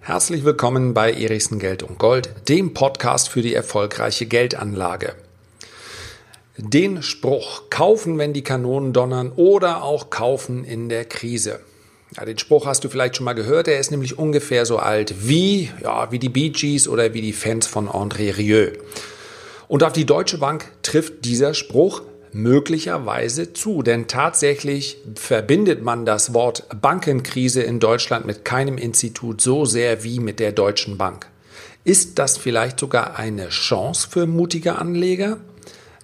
Herzlich willkommen bei Erichsen Geld und Gold, dem Podcast für die erfolgreiche Geldanlage. Den Spruch kaufen, wenn die Kanonen donnern oder auch kaufen in der Krise. Ja, den Spruch hast du vielleicht schon mal gehört, er ist nämlich ungefähr so alt wie, ja, wie die Bee Gees oder wie die Fans von André Rieu. Und auf die Deutsche Bank trifft dieser Spruch möglicherweise zu, denn tatsächlich verbindet man das Wort Bankenkrise in Deutschland mit keinem Institut so sehr wie mit der Deutschen Bank. Ist das vielleicht sogar eine Chance für mutige Anleger?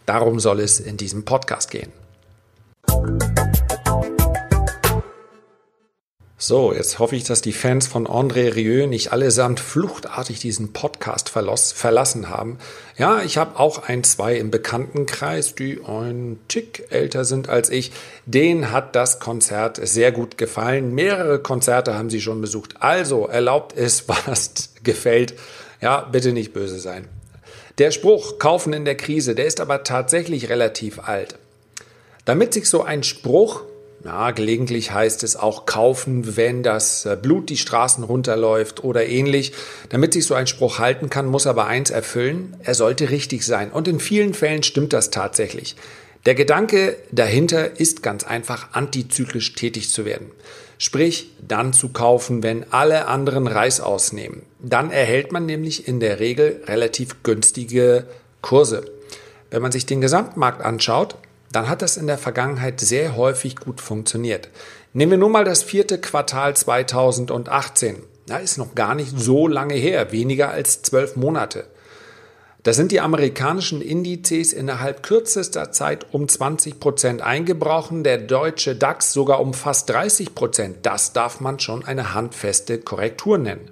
Darum soll es in diesem Podcast gehen. So, jetzt hoffe ich, dass die Fans von André Rieu nicht allesamt fluchtartig diesen Podcast verlassen haben. Ja, ich habe auch ein, zwei im Bekanntenkreis, die ein Tick älter sind als ich. Denen hat das Konzert sehr gut gefallen. Mehrere Konzerte haben sie schon besucht. Also erlaubt es, was gefällt. Ja, bitte nicht böse sein. Der Spruch Kaufen in der Krise, der ist aber tatsächlich relativ alt. Damit sich so ein Spruch ja, gelegentlich heißt es auch kaufen, wenn das äh, Blut die Straßen runterläuft oder ähnlich. Damit sich so ein Spruch halten kann, muss aber eins erfüllen, er sollte richtig sein. Und in vielen Fällen stimmt das tatsächlich. Der Gedanke dahinter ist ganz einfach, antizyklisch tätig zu werden. Sprich, dann zu kaufen, wenn alle anderen Reis ausnehmen. Dann erhält man nämlich in der Regel relativ günstige Kurse. Wenn man sich den Gesamtmarkt anschaut, dann hat das in der Vergangenheit sehr häufig gut funktioniert. Nehmen wir nur mal das vierte Quartal 2018. Da ist noch gar nicht so lange her, weniger als zwölf Monate. Da sind die amerikanischen Indizes innerhalb kürzester Zeit um 20 Prozent eingebrochen, der deutsche DAX sogar um fast 30 Prozent. Das darf man schon eine handfeste Korrektur nennen.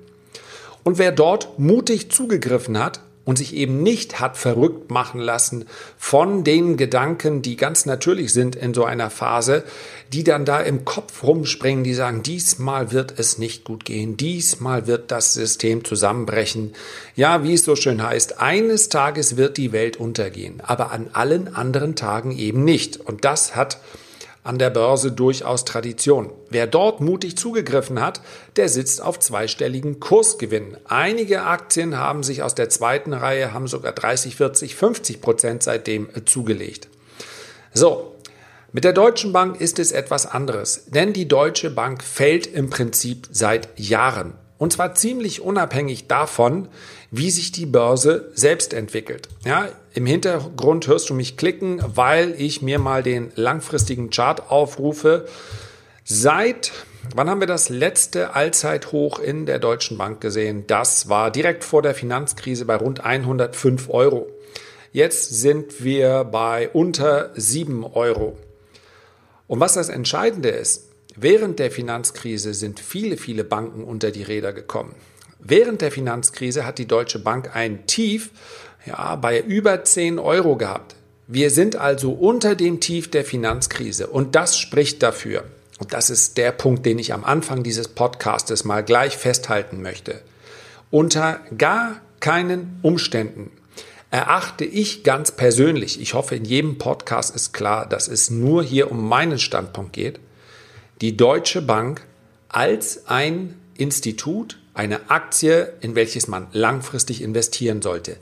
Und wer dort mutig zugegriffen hat, und sich eben nicht hat verrückt machen lassen von den Gedanken, die ganz natürlich sind in so einer Phase, die dann da im Kopf rumspringen, die sagen, diesmal wird es nicht gut gehen, diesmal wird das System zusammenbrechen. Ja, wie es so schön heißt, eines Tages wird die Welt untergehen, aber an allen anderen Tagen eben nicht. Und das hat an der Börse durchaus Tradition. Wer dort mutig zugegriffen hat, der sitzt auf zweistelligen Kursgewinnen. Einige Aktien haben sich aus der zweiten Reihe, haben sogar 30, 40, 50 Prozent seitdem äh, zugelegt. So, mit der Deutschen Bank ist es etwas anderes, denn die Deutsche Bank fällt im Prinzip seit Jahren. Und zwar ziemlich unabhängig davon, wie sich die Börse selbst entwickelt. Ja, im Hintergrund hörst du mich klicken, weil ich mir mal den langfristigen Chart aufrufe. Seit Wann haben wir das letzte Allzeithoch in der Deutschen Bank gesehen? Das war direkt vor der Finanzkrise bei rund 105 Euro. Jetzt sind wir bei unter 7 Euro. Und was das Entscheidende ist, Während der Finanzkrise sind viele, viele Banken unter die Räder gekommen. Während der Finanzkrise hat die Deutsche Bank ein Tief ja, bei über 10 Euro gehabt. Wir sind also unter dem Tief der Finanzkrise und das spricht dafür. Und das ist der Punkt, den ich am Anfang dieses Podcastes mal gleich festhalten möchte. Unter gar keinen Umständen erachte ich ganz persönlich, ich hoffe in jedem Podcast ist klar, dass es nur hier um meinen Standpunkt geht, die Deutsche Bank als ein Institut, eine Aktie, in welches man langfristig investieren sollte.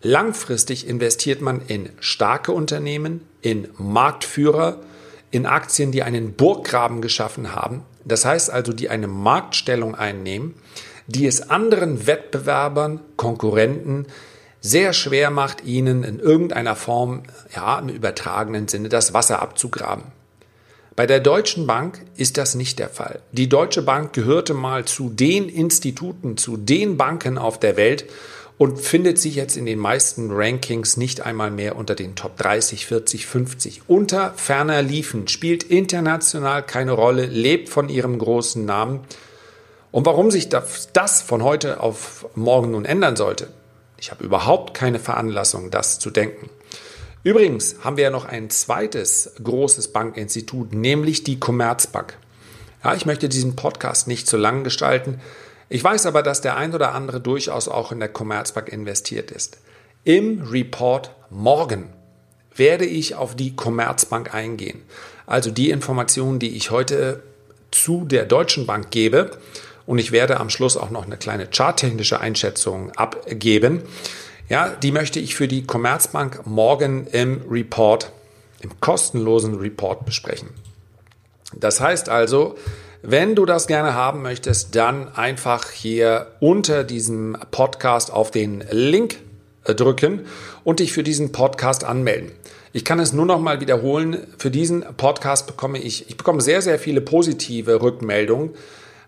Langfristig investiert man in starke Unternehmen, in Marktführer, in Aktien, die einen Burggraben geschaffen haben. Das heißt also, die eine Marktstellung einnehmen, die es anderen Wettbewerbern, Konkurrenten sehr schwer macht, ihnen in irgendeiner Form, ja, im übertragenen Sinne das Wasser abzugraben. Bei der Deutschen Bank ist das nicht der Fall. Die Deutsche Bank gehörte mal zu den Instituten, zu den Banken auf der Welt und findet sich jetzt in den meisten Rankings nicht einmal mehr unter den Top 30, 40, 50. Unter ferner liefen, spielt international keine Rolle, lebt von ihrem großen Namen. Und warum sich das von heute auf morgen nun ändern sollte, ich habe überhaupt keine Veranlassung, das zu denken. Übrigens haben wir ja noch ein zweites großes Bankinstitut, nämlich die Commerzbank. Ja, ich möchte diesen Podcast nicht zu lang gestalten. Ich weiß aber, dass der ein oder andere durchaus auch in der Commerzbank investiert ist. Im Report morgen werde ich auf die Commerzbank eingehen. Also die Informationen, die ich heute zu der Deutschen Bank gebe, und ich werde am Schluss auch noch eine kleine charttechnische Einschätzung abgeben, ja, die möchte ich für die Commerzbank morgen im Report, im kostenlosen Report besprechen. Das heißt also, wenn du das gerne haben möchtest, dann einfach hier unter diesem Podcast auf den Link äh, drücken und dich für diesen Podcast anmelden. Ich kann es nur noch mal wiederholen. Für diesen Podcast bekomme ich, ich bekomme sehr, sehr viele positive Rückmeldungen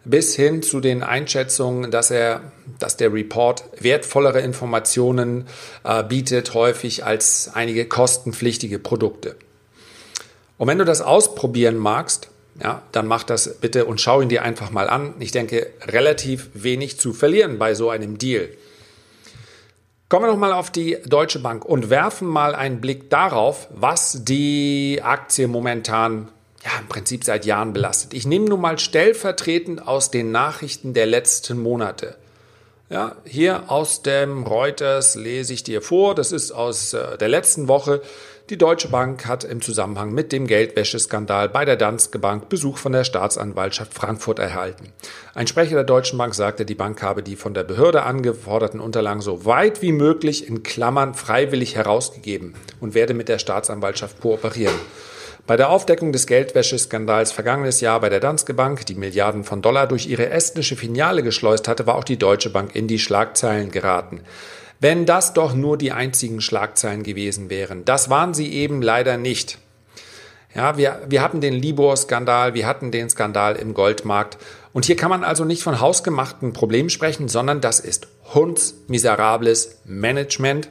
bis hin zu den Einschätzungen, dass er, dass der Report wertvollere Informationen äh, bietet, häufig als einige kostenpflichtige Produkte. Und wenn du das ausprobieren magst, ja, dann mach das bitte und schau ihn dir einfach mal an. Ich denke, relativ wenig zu verlieren bei so einem Deal. Kommen wir nochmal auf die Deutsche Bank und werfen mal einen Blick darauf, was die Aktie momentan ja, im Prinzip seit Jahren belastet. Ich nehme nun mal stellvertretend aus den Nachrichten der letzten Monate. Ja, hier aus dem Reuters lese ich dir vor, das ist aus äh, der letzten Woche. Die Deutsche Bank hat im Zusammenhang mit dem Geldwäscheskandal bei der Danske Bank Besuch von der Staatsanwaltschaft Frankfurt erhalten. Ein Sprecher der Deutschen Bank sagte, die Bank habe die von der Behörde angeforderten Unterlagen so weit wie möglich in Klammern freiwillig herausgegeben und werde mit der Staatsanwaltschaft kooperieren. Bei der Aufdeckung des Geldwäscheskandals vergangenes Jahr bei der Danske Bank, die Milliarden von Dollar durch ihre estnische Filiale geschleust hatte, war auch die Deutsche Bank in die Schlagzeilen geraten. Wenn das doch nur die einzigen Schlagzeilen gewesen wären. Das waren sie eben leider nicht. Ja, wir, wir hatten den Libor-Skandal, wir hatten den Skandal im Goldmarkt. Und hier kann man also nicht von hausgemachten Problemen sprechen, sondern das ist hundsmiserables Management.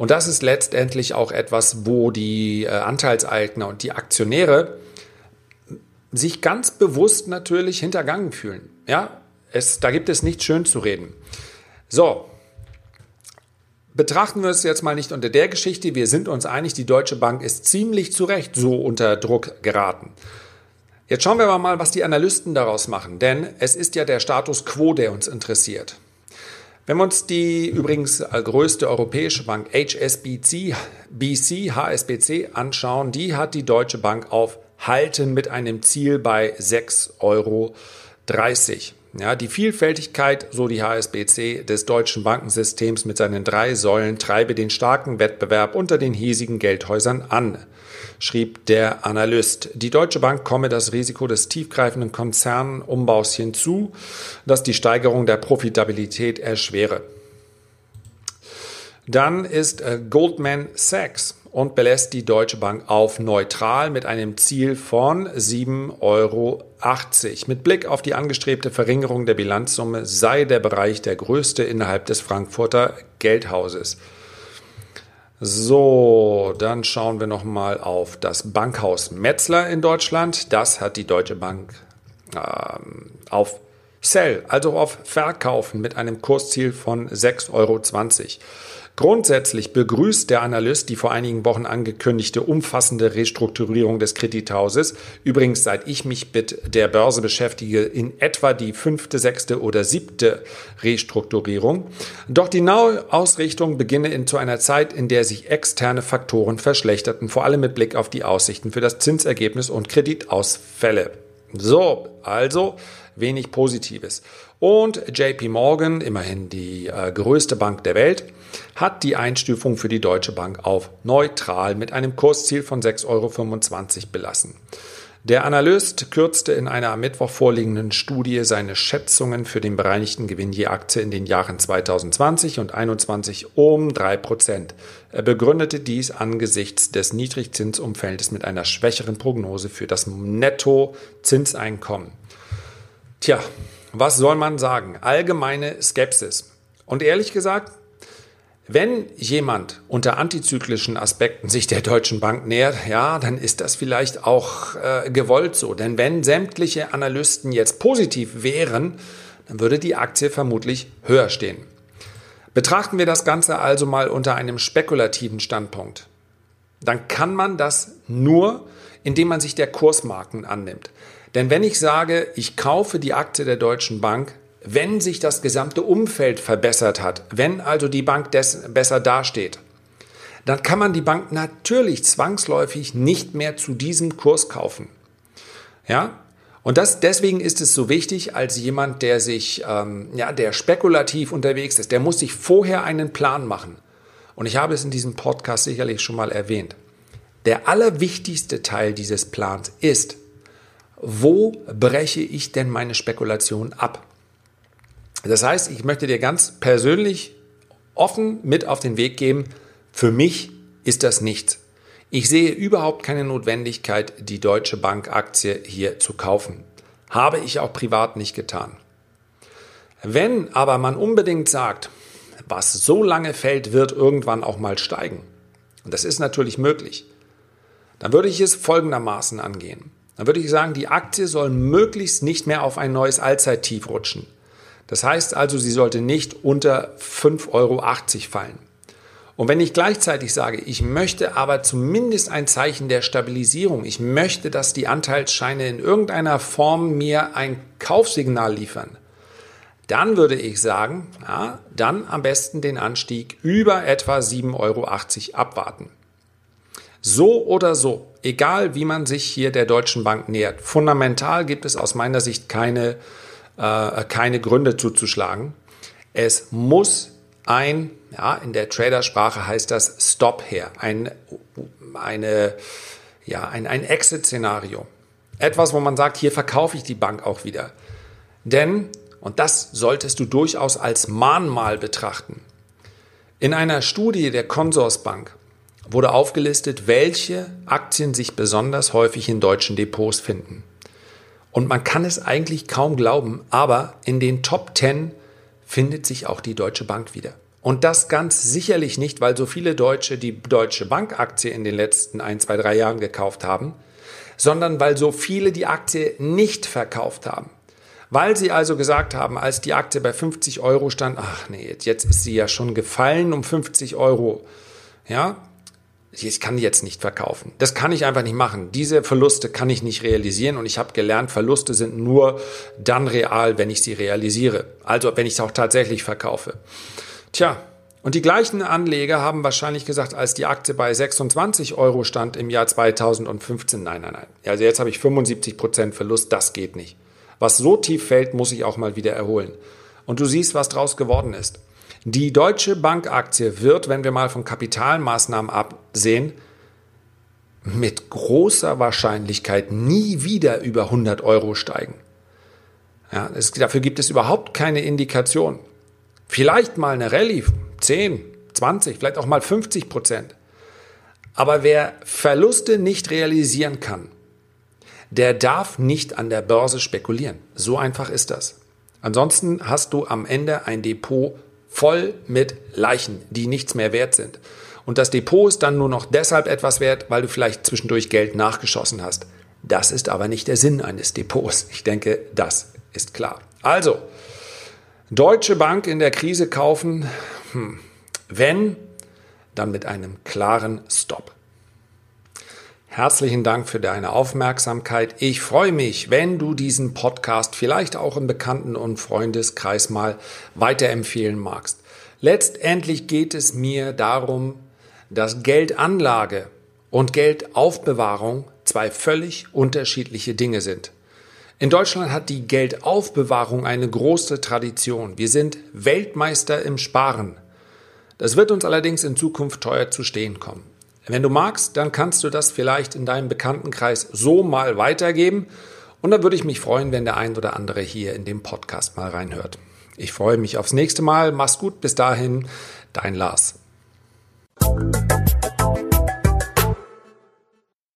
Und das ist letztendlich auch etwas, wo die äh, Anteilseigner und die Aktionäre sich ganz bewusst natürlich hintergangen fühlen. Ja, es, da gibt es nichts schön zu reden. So, betrachten wir es jetzt mal nicht unter der Geschichte. Wir sind uns einig, die Deutsche Bank ist ziemlich zu Recht so unter Druck geraten. Jetzt schauen wir mal, was die Analysten daraus machen, denn es ist ja der Status quo, der uns interessiert. Wenn wir uns die übrigens größte europäische Bank HSBC, BC, HSBC anschauen, die hat die Deutsche Bank auf Halten mit einem Ziel bei 6,30 Euro. Ja, die Vielfältigkeit, so die HSBC, des deutschen Bankensystems mit seinen drei Säulen treibe den starken Wettbewerb unter den hiesigen Geldhäusern an schrieb der Analyst. Die Deutsche Bank komme das Risiko des tiefgreifenden Konzernumbaus hinzu, das die Steigerung der Profitabilität erschwere. Dann ist äh, Goldman Sachs und belässt die Deutsche Bank auf neutral mit einem Ziel von 7,80 Euro. Mit Blick auf die angestrebte Verringerung der Bilanzsumme sei der Bereich der größte innerhalb des Frankfurter Geldhauses. So, dann schauen wir noch mal auf das Bankhaus Metzler in Deutschland. Das hat die Deutsche Bank ähm, auf Sell, also auf Verkaufen mit einem Kursziel von 6,20 Euro. Grundsätzlich begrüßt der Analyst die vor einigen Wochen angekündigte umfassende Restrukturierung des Kredithauses. Übrigens, seit ich mich mit der Börse beschäftige, in etwa die fünfte, sechste oder siebte Restrukturierung. Doch die neue Ausrichtung beginne in zu einer Zeit, in der sich externe Faktoren verschlechterten, vor allem mit Blick auf die Aussichten für das Zinsergebnis und Kreditausfälle. So, also wenig Positives. Und JP Morgan, immerhin die äh, größte Bank der Welt, hat die Einstufung für die Deutsche Bank auf neutral mit einem Kursziel von 6,25 Euro belassen. Der Analyst kürzte in einer am Mittwoch vorliegenden Studie seine Schätzungen für den bereinigten Gewinn je Aktie in den Jahren 2020 und 2021 um 3 Prozent. Er begründete dies angesichts des Niedrigzinsumfeldes mit einer schwächeren Prognose für das Netto-Zinseinkommen. Tja, was soll man sagen? Allgemeine Skepsis. Und ehrlich gesagt, wenn jemand unter antizyklischen Aspekten sich der Deutschen Bank nähert, ja, dann ist das vielleicht auch äh, gewollt so. Denn wenn sämtliche Analysten jetzt positiv wären, dann würde die Aktie vermutlich höher stehen. Betrachten wir das Ganze also mal unter einem spekulativen Standpunkt. Dann kann man das nur, indem man sich der Kursmarken annimmt. Denn wenn ich sage, ich kaufe die Aktie der Deutschen Bank, wenn sich das gesamte Umfeld verbessert hat, wenn also die Bank besser dasteht, dann kann man die Bank natürlich zwangsläufig nicht mehr zu diesem Kurs kaufen. Ja? Und das, deswegen ist es so wichtig, als jemand, der sich, ähm, ja, der spekulativ unterwegs ist, der muss sich vorher einen Plan machen. Und ich habe es in diesem Podcast sicherlich schon mal erwähnt. Der allerwichtigste Teil dieses Plans ist, wo breche ich denn meine Spekulation ab? Das heißt, ich möchte dir ganz persönlich offen mit auf den Weg geben, für mich ist das nichts. Ich sehe überhaupt keine Notwendigkeit, die Deutsche Bank Aktie hier zu kaufen. Habe ich auch privat nicht getan. Wenn aber man unbedingt sagt, was so lange fällt, wird irgendwann auch mal steigen, und das ist natürlich möglich, dann würde ich es folgendermaßen angehen. Dann würde ich sagen, die Aktie soll möglichst nicht mehr auf ein neues Allzeittief rutschen. Das heißt also, sie sollte nicht unter 5,80 Euro fallen. Und wenn ich gleichzeitig sage, ich möchte aber zumindest ein Zeichen der Stabilisierung, ich möchte, dass die Anteilsscheine in irgendeiner Form mir ein Kaufsignal liefern, dann würde ich sagen, ja, dann am besten den Anstieg über etwa 7,80 Euro abwarten. So oder so, egal wie man sich hier der Deutschen Bank nähert, fundamental gibt es aus meiner Sicht keine, äh, keine Gründe zuzuschlagen. Es muss ein, ja, in der Tradersprache heißt das Stop her, ein, eine, ja, ein, ein Exit-Szenario. Etwas, wo man sagt, hier verkaufe ich die Bank auch wieder. Denn, und das solltest du durchaus als Mahnmal betrachten, in einer Studie der Consorsbank wurde aufgelistet, welche Aktien sich besonders häufig in deutschen Depots finden. Und man kann es eigentlich kaum glauben, aber in den Top 10 findet sich auch die Deutsche Bank wieder. Und das ganz sicherlich nicht, weil so viele Deutsche die Deutsche Bank-Aktie in den letzten ein, zwei, drei Jahren gekauft haben, sondern weil so viele die Aktie nicht verkauft haben. Weil sie also gesagt haben, als die Aktie bei 50 Euro stand, ach nee, jetzt ist sie ja schon gefallen um 50 Euro. Ja, ich kann die jetzt nicht verkaufen. Das kann ich einfach nicht machen. Diese Verluste kann ich nicht realisieren und ich habe gelernt, Verluste sind nur dann real, wenn ich sie realisiere. Also wenn ich es auch tatsächlich verkaufe. Tja, und die gleichen Anleger haben wahrscheinlich gesagt, als die Aktie bei 26 Euro stand im Jahr 2015, nein, nein, nein. Also jetzt habe ich 75 Prozent Verlust, das geht nicht. Was so tief fällt, muss ich auch mal wieder erholen. Und du siehst, was draus geworden ist. Die Deutsche Bankaktie wird, wenn wir mal von Kapitalmaßnahmen absehen, mit großer Wahrscheinlichkeit nie wieder über 100 Euro steigen. Ja, es, dafür gibt es überhaupt keine Indikation. Vielleicht mal eine Rallye, 10, 20, vielleicht auch mal 50 Prozent. Aber wer Verluste nicht realisieren kann, der darf nicht an der Börse spekulieren. So einfach ist das. Ansonsten hast du am Ende ein Depot voll mit Leichen, die nichts mehr wert sind. Und das Depot ist dann nur noch deshalb etwas wert, weil du vielleicht zwischendurch Geld nachgeschossen hast. Das ist aber nicht der Sinn eines Depots. Ich denke, das ist klar. Also, Deutsche Bank in der Krise kaufen, hm. wenn, dann mit einem klaren Stop. Herzlichen Dank für deine Aufmerksamkeit. Ich freue mich, wenn du diesen Podcast vielleicht auch im Bekannten- und Freundeskreis mal weiterempfehlen magst. Letztendlich geht es mir darum, dass Geldanlage und Geldaufbewahrung zwei völlig unterschiedliche Dinge sind. In Deutschland hat die Geldaufbewahrung eine große Tradition. Wir sind Weltmeister im Sparen. Das wird uns allerdings in Zukunft teuer zu stehen kommen. Wenn du magst, dann kannst du das vielleicht in deinem Bekanntenkreis so mal weitergeben. Und dann würde ich mich freuen, wenn der ein oder andere hier in dem Podcast mal reinhört. Ich freue mich aufs nächste Mal. Mach's gut. Bis dahin, dein Lars.